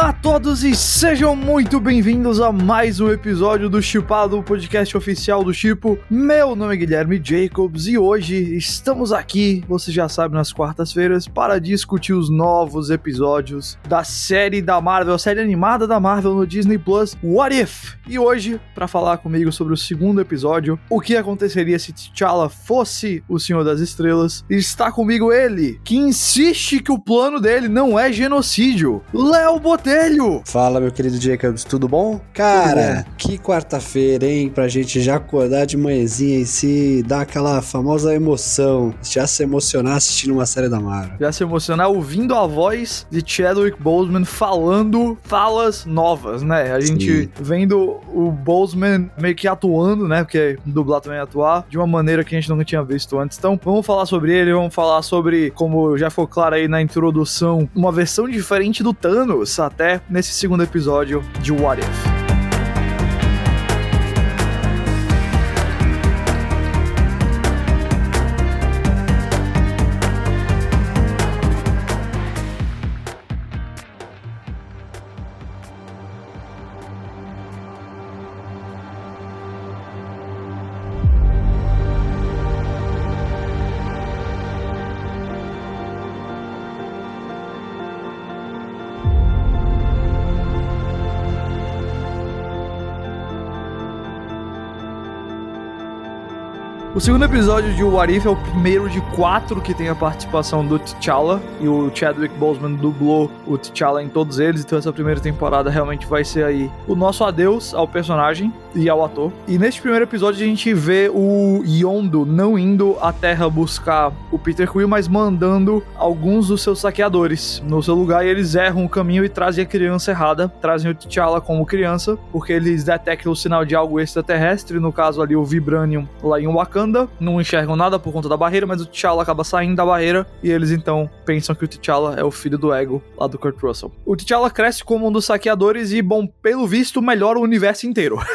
Olá a todos e sejam muito bem-vindos a mais um episódio do Chipado, o podcast oficial do Chipo. Meu nome é Guilherme Jacobs e hoje estamos aqui, você já sabe, nas quartas-feiras para discutir os novos episódios da série da Marvel, a série animada da Marvel no Disney Plus, What If? E hoje, para falar comigo sobre o segundo episódio, o que aconteceria se T'Challa fosse o Senhor das Estrelas, está comigo ele, que insiste que o plano dele não é genocídio, Léo Botelho! Fala, meu querido Jacobs, tudo bom? Cara, bom. que quarta-feira, hein? Pra gente já acordar de manhãzinha e se dar aquela famosa emoção, já se emocionar assistindo uma série da Marvel. Já se emocionar ouvindo a voz de Chadwick Boseman falando falas novas, né? A gente Sim. vendo o Boseman meio que atuando, né? Porque dublar também é atuar, de uma maneira que a gente nunca tinha visto antes. Então, vamos falar sobre ele, vamos falar sobre, como já ficou claro aí na introdução, uma versão diferente do Thanos, até nesse segundo episódio de What If. O segundo episódio de What If é o primeiro de quatro que tem a participação do T'Challa e o Chadwick Boseman dublou o T'Challa em todos eles, então essa primeira temporada realmente vai ser aí o nosso adeus ao personagem e ao ator. E neste primeiro episódio a gente vê o Yondo não indo à Terra buscar o Peter Quill, mas mandando alguns dos seus saqueadores no seu lugar e eles erram o caminho e trazem a criança errada, trazem o T'Challa como criança, porque eles detectam o sinal de algo extraterrestre, no caso ali o Vibranium lá em Wakanda anda, não enxergam nada por conta da barreira, mas o T'Challa acaba saindo da barreira e eles então pensam que o T'Challa é o filho do Ego lá do Kurt Russell. O T'Challa cresce como um dos saqueadores e, bom, pelo visto, melhora o universo inteiro.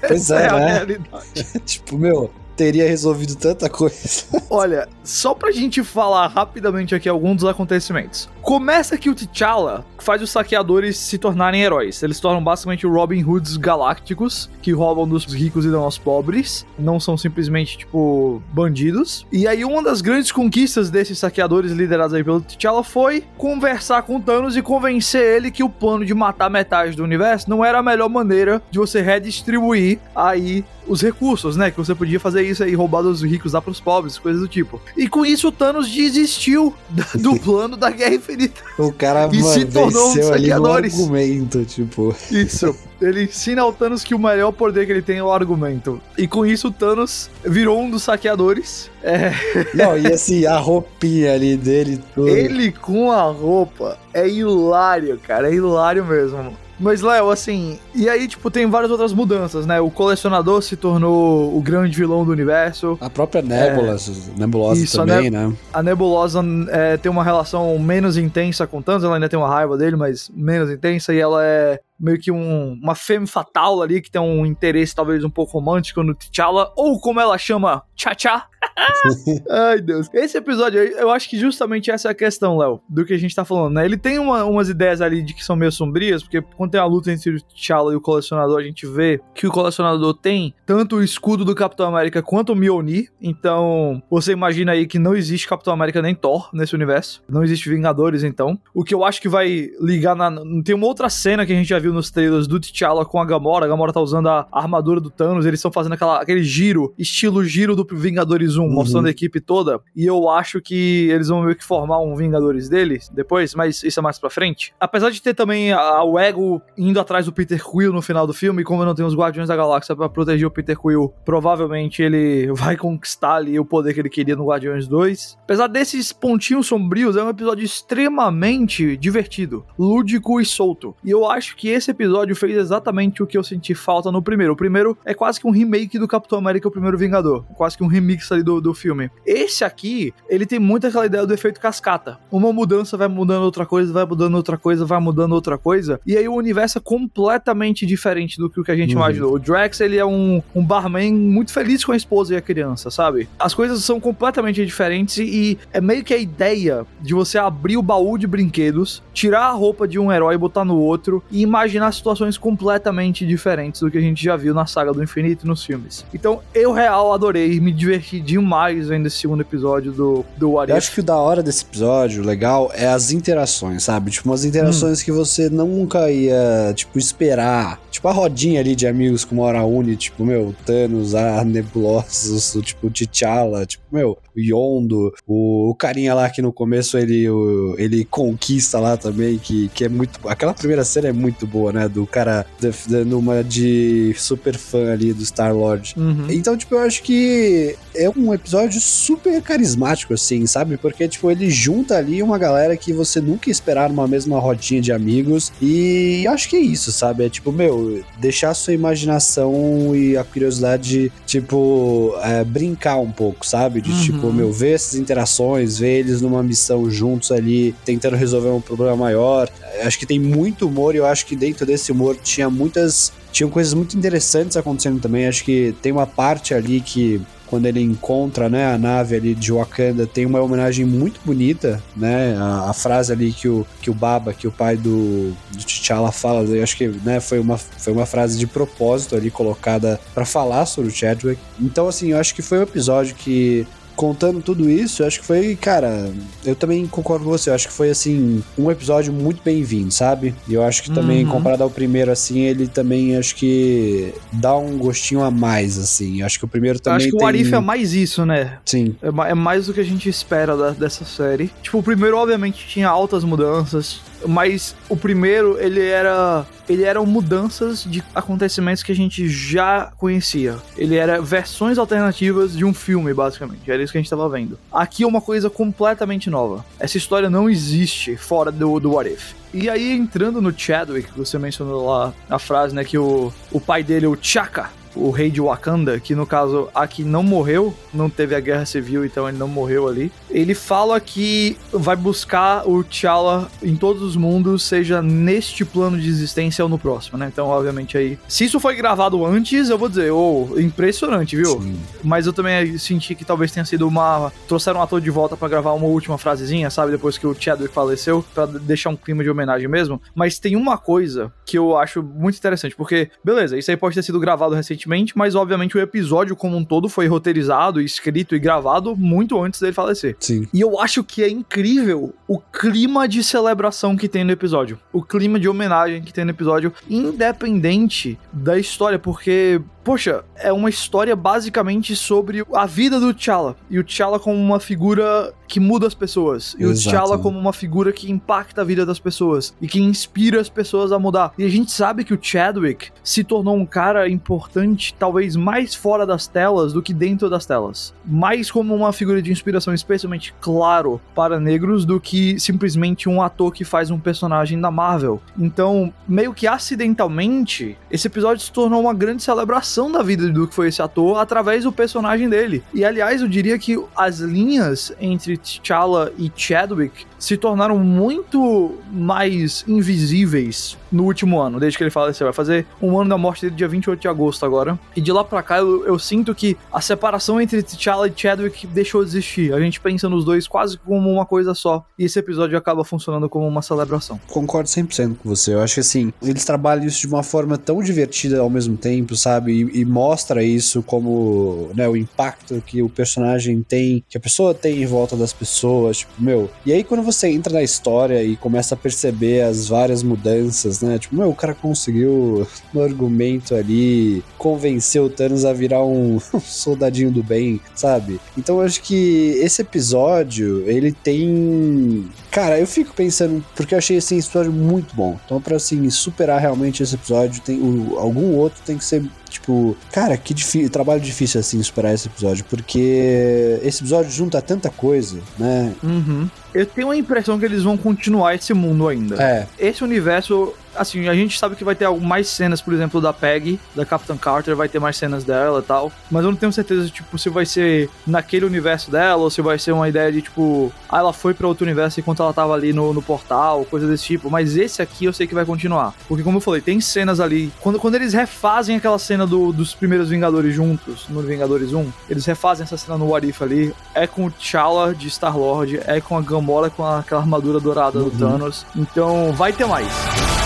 Pois é, é né? tipo, meu, teria resolvido tanta coisa. Olha, só pra gente falar rapidamente aqui alguns dos acontecimentos. Começa que o T'Challa faz os saqueadores se tornarem heróis. Eles tornam basicamente Robin Hoods galácticos, que roubam dos ricos e dão aos pobres. Não são simplesmente, tipo, bandidos. E aí, uma das grandes conquistas desses saqueadores liderados aí pelo T'Challa foi conversar com Thanos e convencer ele que o plano de matar metade do universo não era a melhor maneira de você redistribuir aí os recursos, né? Que você podia fazer isso aí, roubar dos ricos, dar pros pobres, coisas do tipo. E com isso o Thanos desistiu do plano da Guerra Infinita. O cara, e mano, se tornou um ali no argumento, tipo. Isso. Ele ensina ao Thanos que o maior poder que ele tem é o argumento. E com isso o Thanos virou um dos saqueadores. É... Não, e assim, a roupinha ali dele. Tudo. Ele com a roupa é hilário, cara. É hilário mesmo. Mas, Léo, assim, e aí, tipo, tem várias outras mudanças, né? O colecionador se tornou o grande vilão do universo. A própria Nebulosa, é, Nebulosa isso, também, a ne né? A Nebulosa é, tem uma relação menos intensa com Thanos, ela ainda tem uma raiva dele, mas menos intensa, e ela é meio que um, uma femme fatal ali, que tem um interesse talvez um pouco romântico no T'Challa, ou como ela chama, Tchá-Tchá. Ai, Deus. Esse episódio, eu acho que justamente essa é a questão, Léo, do que a gente tá falando, né? Ele tem uma, umas ideias ali de que são meio sombrias, porque quando tem a luta entre o T'Challa e o colecionador, a gente vê que o colecionador tem tanto o escudo do Capitão América quanto o Mjolnir, então você imagina aí que não existe Capitão América nem Thor nesse universo, não existe Vingadores, então. O que eu acho que vai ligar na... Tem uma outra cena que a gente já viu nos trailers do T'Challa com a Gamora. A Gamora tá usando a armadura do Thanos. Eles estão fazendo aquela, aquele giro, estilo giro do Vingadores 1, uhum. mostrando a equipe toda. E eu acho que eles vão meio que formar um Vingadores deles depois, mas isso é mais pra frente. Apesar de ter também a, o Ego indo atrás do Peter Quill no final do filme, como não tem os Guardiões da Galáxia para proteger o Peter Quill, provavelmente ele vai conquistar ali o poder que ele queria no Guardiões 2. Apesar desses pontinhos sombrios, é um episódio extremamente divertido, lúdico e solto. E eu acho que esse episódio fez exatamente o que eu senti falta no primeiro. O primeiro é quase que um remake do Capitão América, o primeiro Vingador. Quase que um remix ali ali do, do filme. Esse aqui, ele tem muito aquela ideia do efeito cascata. Uma mudança vai mudando outra coisa, vai mudando outra coisa, vai mudando outra coisa. E aí o universo é completamente diferente do que o que a gente uhum. imaginou. O Drax, ele é um, um barman muito feliz com a esposa e a criança, sabe? As coisas são completamente diferentes e é meio que a ideia de você abrir o baú de brinquedos, tirar a roupa de um herói e botar no outro e imaginar situações completamente diferentes do que a gente já viu na saga do infinito e nos filmes. Então, eu real adorei, me diverti demais vendo esse segundo episódio do, do What Eu acho que o da hora desse episódio, legal, é as interações, sabe? Tipo, umas interações hum. que você nunca ia, tipo, esperar. Tipo, a rodinha ali de amigos com uma hora une, tipo, meu, Thanos, a Nebulosa, tipo, T'Challa, tipo, meu, o Yondo, o, o carinha lá que no começo ele, o, ele conquista lá também, que, que é muito. Aquela primeira cena é muito boa, né? Do cara dando uma de super fã ali do Star-Lord. Uhum. Então, tipo, eu acho que é um episódio super carismático, assim, sabe? Porque, tipo, ele junta ali uma galera que você nunca esperar numa mesma rodinha de amigos. E acho que é isso, sabe? É tipo, meu, deixar a sua imaginação e a curiosidade, tipo, é, brincar um pouco, sabe? De, tipo, uhum. tipo, meu, ver essas interações, ver eles numa missão juntos ali, tentando resolver um problema maior. Acho que tem muito humor e eu acho que dentro desse humor tinha muitas. Tinham coisas muito interessantes acontecendo também. Acho que tem uma parte ali que quando ele encontra né, a nave ali de Wakanda, tem uma homenagem muito bonita, né? A, a, frase ali que o, que o Baba, que o pai do, do T'Challa fala, eu acho que né, foi, uma, foi uma frase de propósito ali colocada para falar sobre o Chadwick. Então, assim, eu acho que foi um episódio que contando tudo isso, eu acho que foi, cara, eu também concordo com você, eu acho que foi, assim, um episódio muito bem-vindo, sabe? E eu acho que também, uhum. comparado ao primeiro, assim, ele também, acho que dá um gostinho a mais, assim. Eu acho que o primeiro também Acho que tem... o Arif é mais isso, né? Sim. É, é mais do que a gente espera da, dessa série. Tipo, o primeiro, obviamente, tinha altas mudanças, mas o primeiro, ele era ele eram mudanças de acontecimentos que a gente já conhecia. Ele era versões alternativas de um filme, basicamente. Era que a gente estava vendo. Aqui é uma coisa completamente nova. Essa história não existe fora do, do What If. E aí, entrando no Chadwick, você mencionou lá a frase, né, que o, o pai dele, o Chaka, o rei de Wakanda, que no caso aqui não morreu, não teve a guerra civil, então ele não morreu ali. Ele fala que vai buscar o T'Challa em todos os mundos, seja neste plano de existência ou no próximo, né? Então, obviamente aí, se isso foi gravado antes, eu vou dizer, oh, impressionante, viu? Sim. Mas eu também senti que talvez tenha sido uma trouxeram um ator de volta para gravar uma última frasezinha, sabe, depois que o Chadwick faleceu, para deixar um clima de homenagem mesmo. Mas tem uma coisa que eu acho muito interessante, porque beleza, isso aí pode ter sido gravado recentemente recentemente, mas obviamente o episódio como um todo foi roteirizado, escrito e gravado muito antes dele falecer. Sim. E eu acho que é incrível o clima de celebração que tem no episódio. O clima de homenagem que tem no episódio, independente da história, porque poxa, é uma história basicamente sobre a vida do T'Challa. E o T'Challa como uma figura que muda as pessoas. E Exato. o T'Challa como uma figura que impacta a vida das pessoas. E que inspira as pessoas a mudar. E a gente sabe que o Chadwick se tornou um cara importante, talvez mais fora das telas do que dentro das telas. Mais como uma figura de inspiração, especialmente claro, para negros, do que simplesmente um ator que faz um personagem da Marvel. Então, meio que acidentalmente, esse episódio se tornou uma grande celebração da vida do que foi esse ator através do personagem dele. E aliás, eu diria que as linhas entre T'Challa e Chadwick se tornaram muito mais invisíveis no último ano, desde que ele faleceu. Vai fazer um ano da morte dele, dia 28 de agosto agora. E de lá pra cá, eu, eu sinto que a separação entre T'Challa e Chadwick deixou de existir. A gente pensa nos dois quase como uma coisa só. E esse episódio acaba funcionando como uma celebração. Concordo 100% com você. Eu acho que assim, eles trabalham isso de uma forma tão divertida ao mesmo tempo, sabe? E, e mostra isso como, né, o impacto que o personagem tem, que a pessoa tem em volta das pessoas, tipo, meu. E aí quando você entra na história e começa a perceber as várias mudanças, né? Tipo, meu, o cara conseguiu no argumento ali convencer o Thanos a virar um, um soldadinho do bem, sabe? Então eu acho que esse episódio, ele tem Cara, eu fico pensando, porque eu achei esse episódio muito bom. Então, pra assim, superar realmente esse episódio, tem o, algum outro tem que ser Tipo, cara, que trabalho difícil assim superar esse episódio, porque esse episódio junta tanta coisa, né? Uhum. Eu tenho a impressão que eles vão continuar esse mundo ainda. É. Esse universo assim, a gente sabe que vai ter mais cenas, por exemplo, da Peggy, da Captain Carter, vai ter mais cenas dela e tal. Mas eu não tenho certeza, tipo, se vai ser naquele universo dela ou se vai ser uma ideia de, tipo, ah, ela foi para outro universo enquanto ela tava ali no, no portal, coisa desse tipo. Mas esse aqui eu sei que vai continuar. Porque, como eu falei, tem cenas ali. Quando, quando eles refazem aquela cena do, dos primeiros Vingadores juntos, no Vingadores 1, eles refazem essa cena no What If ali. É com o T'Challa de Star-Lord, é com a Gamora com aquela armadura dourada uhum. do Thanos. Então vai ter mais.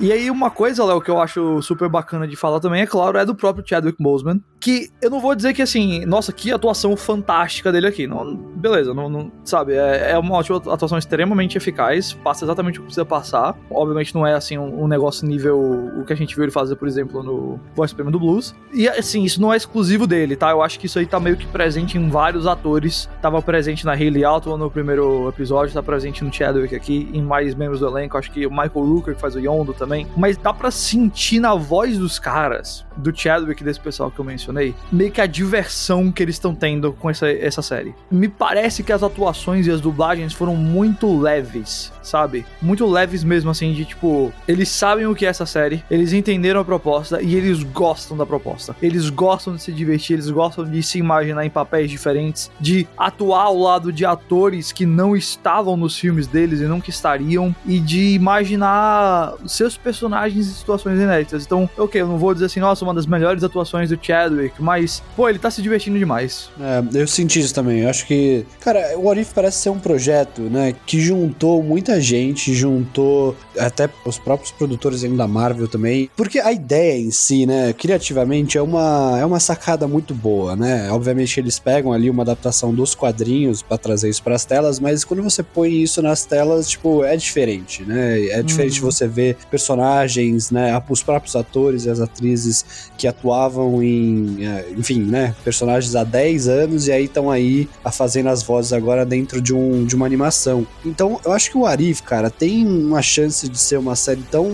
E aí, uma coisa, Léo, que eu acho super bacana de falar também, é claro, é do próprio Chadwick Boseman. Que eu não vou dizer que, assim, nossa, que atuação fantástica dele aqui. Não, beleza, não, não sabe, é, é, uma atuação extremamente eficaz, passa exatamente o que precisa passar. Obviamente não é, assim, um, um negócio nível o que a gente viu ele fazer, por exemplo, no Voice Prêmio do Blues. E, assim, isso não é exclusivo dele, tá? Eu acho que isso aí tá meio que presente em vários atores. Tava presente na Hayley Atwell no primeiro episódio, tá presente no Chadwick aqui, em mais membros do elenco. Acho que o Michael Rooker, que faz o Yondo também também, mas dá para sentir na voz dos caras, do Chadwick desse pessoal que eu mencionei, meio que a diversão que eles estão tendo com essa, essa série. Me parece que as atuações e as dublagens foram muito leves, sabe? Muito leves mesmo, assim, de tipo, eles sabem o que é essa série, eles entenderam a proposta e eles gostam da proposta. Eles gostam de se divertir, eles gostam de se imaginar em papéis diferentes, de atuar ao lado de atores que não estavam nos filmes deles e nunca estariam, e de imaginar seus personagens em situações inéditas. Então, ok, eu não vou dizer assim, nossa, uma das melhores atuações do Chadwick, mas, pô, ele tá se divertindo demais. É, eu senti isso também. Eu acho que, cara, o What If parece ser um projeto, né, que juntou muita gente, juntou até os próprios produtores da Marvel também, porque a ideia em si, né, criativamente é uma, é uma sacada muito boa, né? Obviamente eles pegam ali uma adaptação dos quadrinhos para trazer isso para as telas, mas quando você põe isso nas telas, tipo, é diferente, né? É diferente uhum. você ver personagens, né, os próprios atores e as atrizes que atuavam em, é, enfim, né, personagens há 10 anos e aí estão aí fazendo as vozes agora dentro de, um, de uma animação. Então, eu acho que o Arif, cara, tem uma chance de ser uma série tão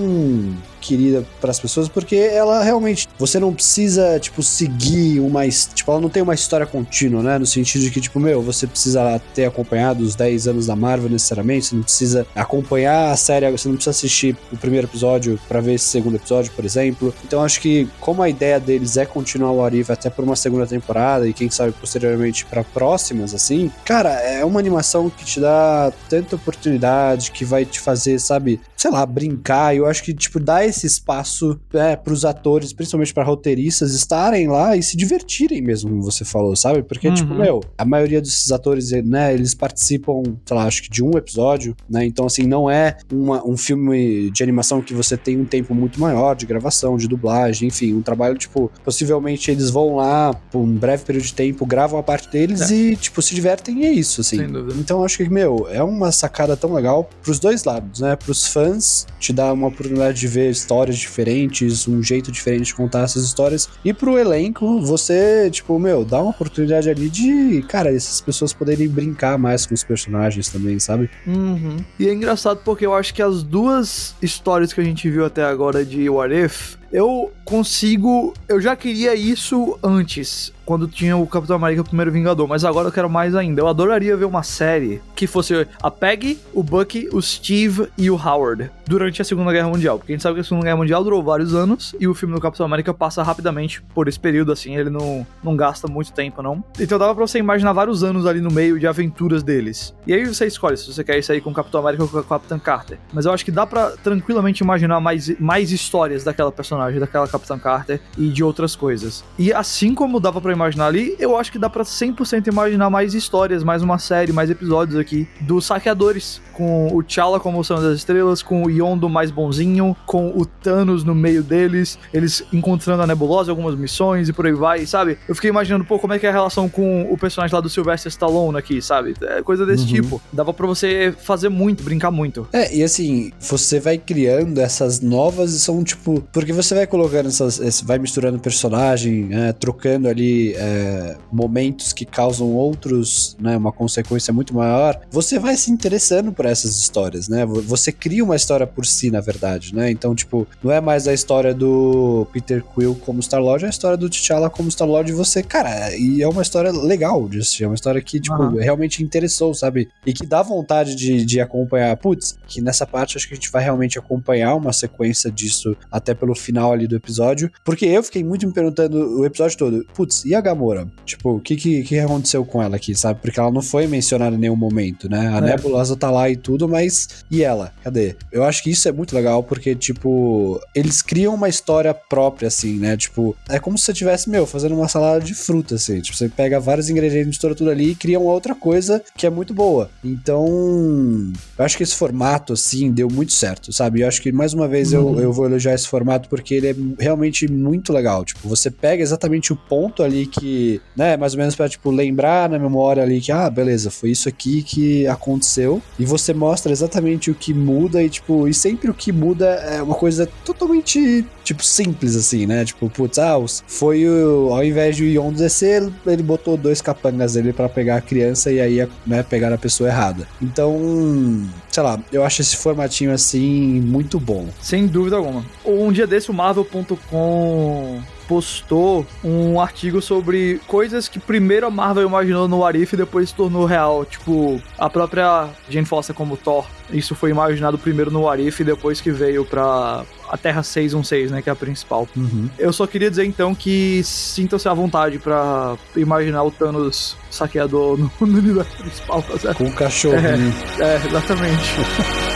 querida para as pessoas, porque ela realmente você não precisa tipo seguir uma, tipo, ela não tem uma história contínua, né, no sentido de que tipo, meu, você precisa ter acompanhado os 10 anos da Marvel necessariamente, você não precisa acompanhar a série, você não precisa assistir o primeiro episódio para ver esse segundo episódio, por exemplo. Então acho que como a ideia deles é continuar o Arif até por uma segunda temporada e quem sabe posteriormente para próximas assim, cara, é uma animação que te dá tanta oportunidade que vai te fazer, sabe, sei lá, brincar. E eu acho que tipo dá esse espaço é, para os atores, principalmente para roteiristas, estarem lá e se divertirem mesmo, como você falou, sabe? Porque, tipo, uhum. tipo, meu, a maioria desses atores, né, eles participam, sei lá, acho que de um episódio, né? Então, assim, não é uma, um filme de animação que você tem um tempo muito maior de gravação, de dublagem, enfim, um trabalho, tipo, possivelmente eles vão lá por um breve período de tempo, gravam a parte deles é. e, tipo, se divertem e é isso, assim. Então, acho que, meu, é uma sacada tão legal pros dois lados, né? Pros fãs, te dá uma oportunidade de ver histórias diferentes, um jeito diferente de contar essas histórias. E pro elenco, você, tipo, meu, dá uma oportunidade ali de, cara, essas pessoas poderem brincar mais com os personagens também, sabe? Uhum. E é engraçado porque eu acho que as duas histórias que a gente viu até agora de What If, eu consigo. Eu já queria isso antes quando tinha o Capitão América o Primeiro Vingador, mas agora eu quero mais ainda. Eu adoraria ver uma série que fosse a Peggy, o Bucky, o Steve e o Howard durante a Segunda Guerra Mundial, porque a gente sabe que a Segunda Guerra Mundial durou vários anos e o filme do Capitão América passa rapidamente por esse período, assim, ele não, não gasta muito tempo, não. Então dava pra você imaginar vários anos ali no meio de aventuras deles. E aí você escolhe se você quer isso aí com o Capitão América ou com o Capitão Carter. Mas eu acho que dá para tranquilamente imaginar mais, mais histórias daquela personagem, daquela Capitã Carter e de outras coisas. E assim como dava para imaginar ali, eu acho que dá para 100% imaginar mais histórias, mais uma série, mais episódios aqui dos saqueadores, com o T'Challa como Senhor das Estrelas, com o Yondo mais bonzinho, com o Thanos no meio deles, eles encontrando a Nebulosa, algumas missões e por aí vai, sabe? Eu fiquei imaginando, pô, como é que é a relação com o personagem lá do Sylvester Stallone aqui, sabe? É coisa desse uhum. tipo. Dava para você fazer muito, brincar muito. É, e assim, você vai criando essas novas e são tipo, porque você vai colocando essas. vai misturando personagem, é, trocando ali é, momentos que causam outros, né? Uma consequência muito maior, você vai se interessando por essas histórias, né? Você cria uma história por si, na verdade, né? Então, tipo, não é mais a história do Peter Quill como Star-Lord, é a história do T'Challa como Star-Lord e você, cara, e é uma história legal de assistir, é uma história que, tipo, uhum. realmente interessou, sabe? E que dá vontade de, de acompanhar. Putz, que nessa parte acho que a gente vai realmente acompanhar uma sequência disso até pelo final ali do episódio, porque eu fiquei muito me perguntando o episódio todo, putz, e a Gamora? Tipo, o que, que, que aconteceu com ela aqui, sabe? Porque ela não foi mencionada em nenhum momento, né? A é. Nebulosa tá lá e tudo, mas e ela? Cadê? Eu acho que isso é muito legal porque, tipo, eles criam uma história própria, assim, né? Tipo, é como se você tivesse, meu, fazendo uma salada de fruta, assim. Tipo, você pega vários ingredientes, mistura tudo ali e cria uma outra coisa que é muito boa. Então, eu acho que esse formato, assim, deu muito certo, sabe? Eu acho que, mais uma vez, uhum. eu, eu vou elogiar esse formato porque ele é realmente muito legal. Tipo, você pega exatamente o ponto ali que, né, mais ou menos pra, tipo, lembrar na memória ali que, ah, beleza, foi isso aqui que aconteceu. E você mostra exatamente o que muda e, tipo, e sempre o que muda é uma coisa totalmente, tipo, simples, assim, né? Tipo, putz, ah, foi o. Ao invés de o Ion descer, ele botou dois capangas dele para pegar a criança e aí, né, pegar a pessoa errada. Então, sei lá, eu acho esse formatinho assim muito bom. Sem dúvida alguma. Um dia desse, o Marvel.com postou um artigo sobre coisas que primeiro a Marvel imaginou no Arif e depois se tornou real. Tipo, a própria Jane Foster como Thor. Isso foi imaginado primeiro no Arif e depois que veio pra a Terra 616, né? Que é a principal. Uhum. Eu só queria dizer então que sintam-se à vontade para imaginar o Thanos saqueador no, no universo principal, tá certo? Com o cachorro. É, é exatamente.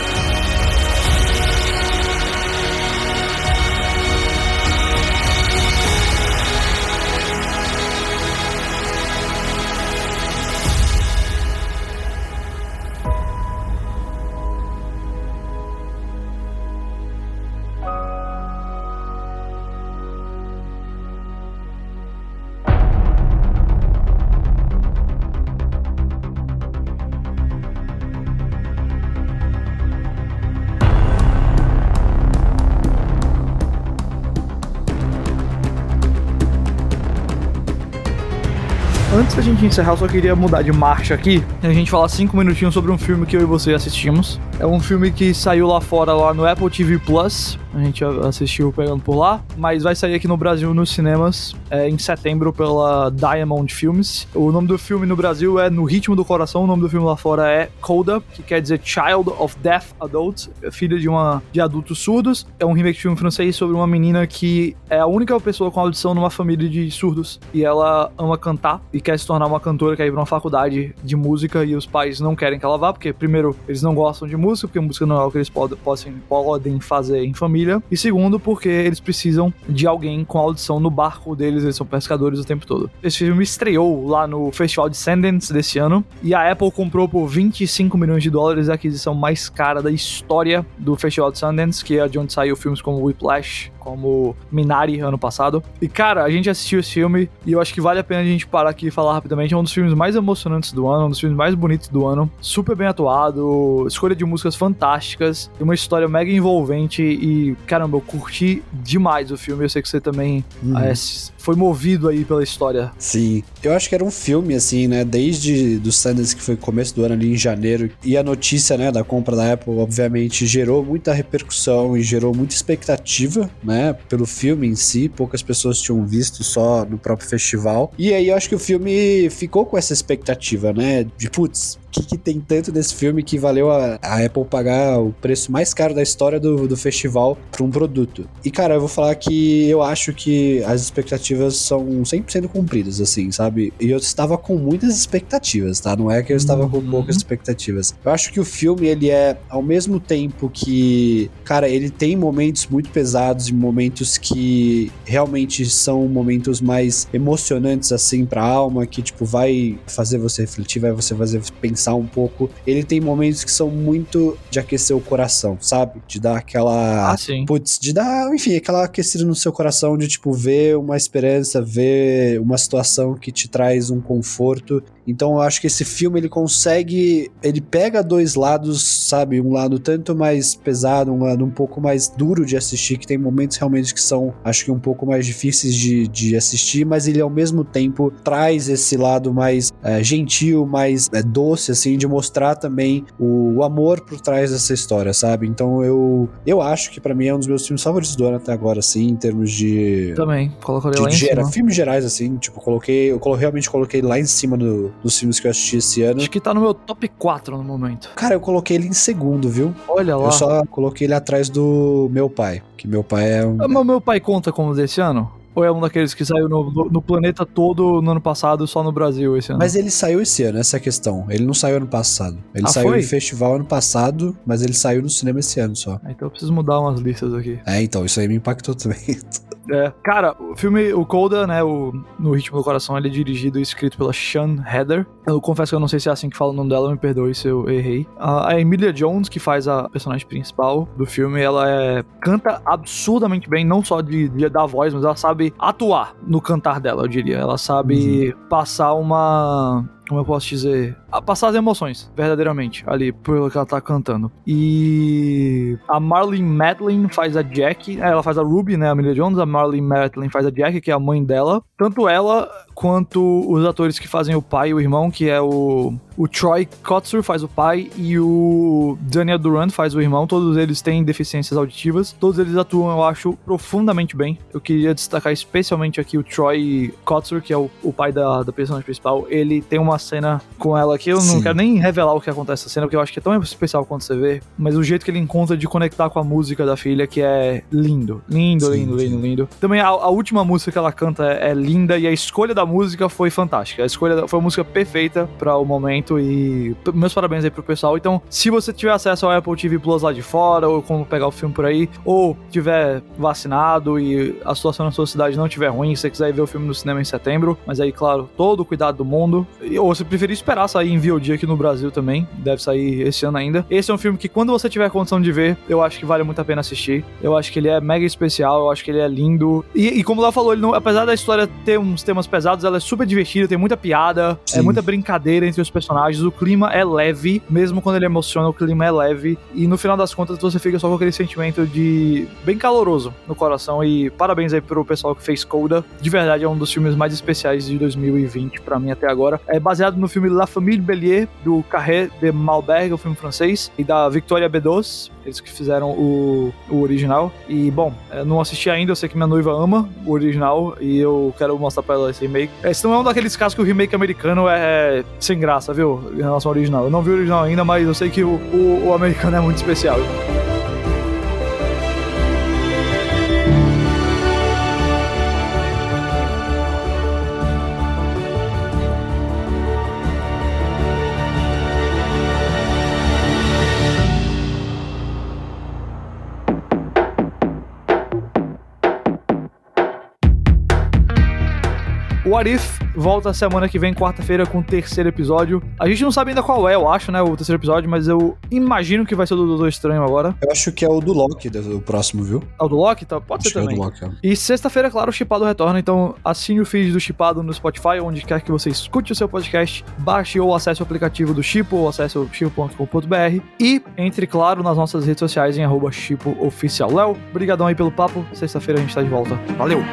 gente encerrar, eu só queria mudar de marcha aqui a gente falar cinco minutinhos sobre um filme que eu e você assistimos. É um filme que saiu lá fora, lá no Apple TV Plus. A gente assistiu pegando por lá, mas vai sair aqui no Brasil nos cinemas é, em setembro pela Diamond Films. O nome do filme no Brasil é No Ritmo do Coração, o nome do filme lá fora é Coda, que quer dizer Child of Deaf Adults, filha de uma de adultos surdos. É um remake de filme francês sobre uma menina que é a única pessoa com audição numa família de surdos e ela ama cantar e quer se tornar uma cantora, quer ir pra uma faculdade de música e os pais não querem que ela vá, porque primeiro eles não gostam de música, porque música não é o que eles podem, podem fazer em família, e segundo porque eles precisam de alguém com audição no barco deles, eles são pescadores o tempo todo. Esse filme estreou lá no Festival de Sundance desse ano e a Apple comprou por 25 milhões de dólares a aquisição mais cara da história do Festival de Sundance, que é de onde saiu filmes como Whiplash, como Minari ano passado. E cara, a gente assistiu esse filme e eu acho que vale a pena a gente parar aqui e falar rapidamente. É um dos filmes mais emocionantes do ano, um dos filmes mais bonitos do ano. Super bem atuado, escolha de músicas fantásticas, uma história mega envolvente e caramba, eu curti demais o filme. Eu sei que você também uhum. é, foi movido aí pela história. Sim, eu acho que era um filme assim, né? Desde do Sundance que foi começo do ano ali em janeiro e a notícia, né, da compra da Apple, obviamente gerou muita repercussão e gerou muita expectativa, né? pelo filme em si, poucas pessoas tinham visto só no próprio festival. E aí eu acho que o filme ficou com essa expectativa, né, de putz, que, que tem tanto desse filme que valeu a, a, Apple pagar o preço mais caro da história do, do festival para um produto. E, cara, eu vou falar que eu acho que as expectativas são 100% cumpridas, assim, sabe? E eu estava com muitas expectativas, tá? Não é que eu estava com uhum. poucas expectativas. Eu acho que o filme, ele é, ao mesmo tempo que, cara, ele tem momentos muito pesados e momentos que realmente são momentos mais emocionantes, assim, pra alma, que, tipo, vai fazer você refletir, vai você fazer pensar pensar um pouco, ele tem momentos que são muito de aquecer o coração, sabe? De dar aquela. Ah, sim. Putz, de dar, enfim, aquela aquecida no seu coração, de tipo, ver uma esperança, ver uma situação que te traz um conforto. Então eu acho que esse filme ele consegue, ele pega dois lados, sabe, um lado tanto mais pesado, um lado um pouco mais duro de assistir, que tem momentos realmente que são, acho que um pouco mais difíceis de, de assistir, mas ele ao mesmo tempo traz esse lado mais é, gentil, mais é, doce, assim, de mostrar também o, o, amor por trás dessa história, sabe? Então eu, eu acho que para mim é um dos meus filmes favoritos do ano até agora, assim, em termos de. Também, colocaria de, lá em gera, cima. Filmes gerais, assim, tipo, coloquei, eu realmente coloquei lá em cima do, dos filmes que eu assisti esse ano. Acho que tá no meu top 4 no momento. Cara, eu coloquei ele em segundo, viu? Olha lá. Eu só coloquei ele atrás do meu pai, que meu pai é um. Mas meu pai conta como desse ano? Ou é um daqueles que saiu no, no, no, planeta todo no ano passado, só no Brasil esse ano? Mas ele saiu esse ano, essa é a questão. Ele não saiu ano passado. Ele Ah, saiu foi? em festival ano passado, mas ele saiu no cinema esse ano só. Ah, Então eu preciso mudar umas listas aqui. É, então, isso aí me impactou também. É, cara, o filme, o Coda, né, o No Ritmo do Coração, ele é dirigido e escrito pela Sean Heather. Eu confesso que eu não sei se é assim que fala o nome dela, me perdoe se eu errei. A Emilia Jones, que faz a personagem principal do filme, ela é, canta absurdamente bem, não só de, de dar voz, mas ela sabe atuar no cantar dela, eu diria. Ela sabe passar uma como eu posso dizer, a passar as emoções, verdadeiramente, ali, pelo que ela tá cantando. E a Marlene Matlin faz a Jack, é, ela faz a Ruby, né, a Emilia Jones, a Marlene Matlin faz a Jack, que é a mãe dela. Tanto ela quanto os atores que fazem o pai e o irmão, que é o, o Troy Kotsur faz o pai e o Daniel Durant faz o irmão. Todos eles têm deficiências auditivas. Todos eles atuam, eu acho, profundamente bem. Eu queria destacar especialmente aqui o Troy Kotsur, que é o, o pai da, da personagem principal. Ele tem uma cena com ela aqui. Eu não Sim. quero nem revelar o que acontece nessa cena, porque eu acho que é tão especial quando você vê. Mas o jeito que ele encontra de conectar com a música da filha, que é lindo. Lindo, Sim, lindo, lindo, lindo. Também a, a última música que ela canta é, é linda e a escolha da música foi fantástica. A escolha da- foi uma música perfeita para o momento e meus parabéns aí pro pessoal. Então, se você tiver acesso ao Apple TV Plus lá de fora ou como pegar o filme por aí, ou tiver vacinado e a situação na sua cidade não tiver ruim, se você quiser ver o filme no cinema em setembro, mas aí, claro, todo o cuidado do mundo. Ou se preferir esperar sair em VOD aqui no Brasil também, deve sair esse ano ainda. Esse é um filme que quando você tiver condição de ver, eu acho que vale muito a pena assistir. Eu acho que ele é mega especial, eu acho que ele é lindo. E, e como lá falou, ele não- apesar da história ter uns temas pesados, ela é super divertida, tem muita piada, é Sim. muita brincadeira entre os personagens, o clima é leve, mesmo quando ele emociona, o clima é leve. E no final das contas, você fica só com aquele sentimento de bem caloroso no coração. E parabéns aí pro pessoal que fez Coda. De verdade, é um dos filmes mais especiais de 2020 pra mim até agora. É baseado no filme La Famille Bélier, do Carré de Malberg, o filme francês, e da Victoria Bedos, eles que fizeram o, o original. E, bom, eu não assisti ainda, eu sei que minha noiva ama o original e eu quero mostrar pra ela esse remake. Esse não é um daqueles casos que o remake americano é sem graça, viu? Em relação ao original. Eu não vi o original ainda, mas eu sei que o, o, o americano é muito especial. O Arif volta semana que vem, quarta-feira, com o terceiro episódio. A gente não sabe ainda qual é, eu acho, né, o terceiro episódio, mas eu imagino que vai ser o do Doutor Estranho agora. Eu acho que é o do Loki, do- o próximo, viu? É o do Loki? Tá? Pode Acho ser que é o também. do Loki. ó. E sexta-feira, claro, o Chipado retorna, então assine o feed do Chipado no Spotify, onde quer que você escute o seu podcast, baixe ou acesse o aplicativo do Chipo, ou acesse o chipo.com.br e entre, claro, nas nossas redes sociais em arroba Chipo Oficial. Léo, brigadão aí pelo papo, sexta-feira a gente tá de volta. Valeu!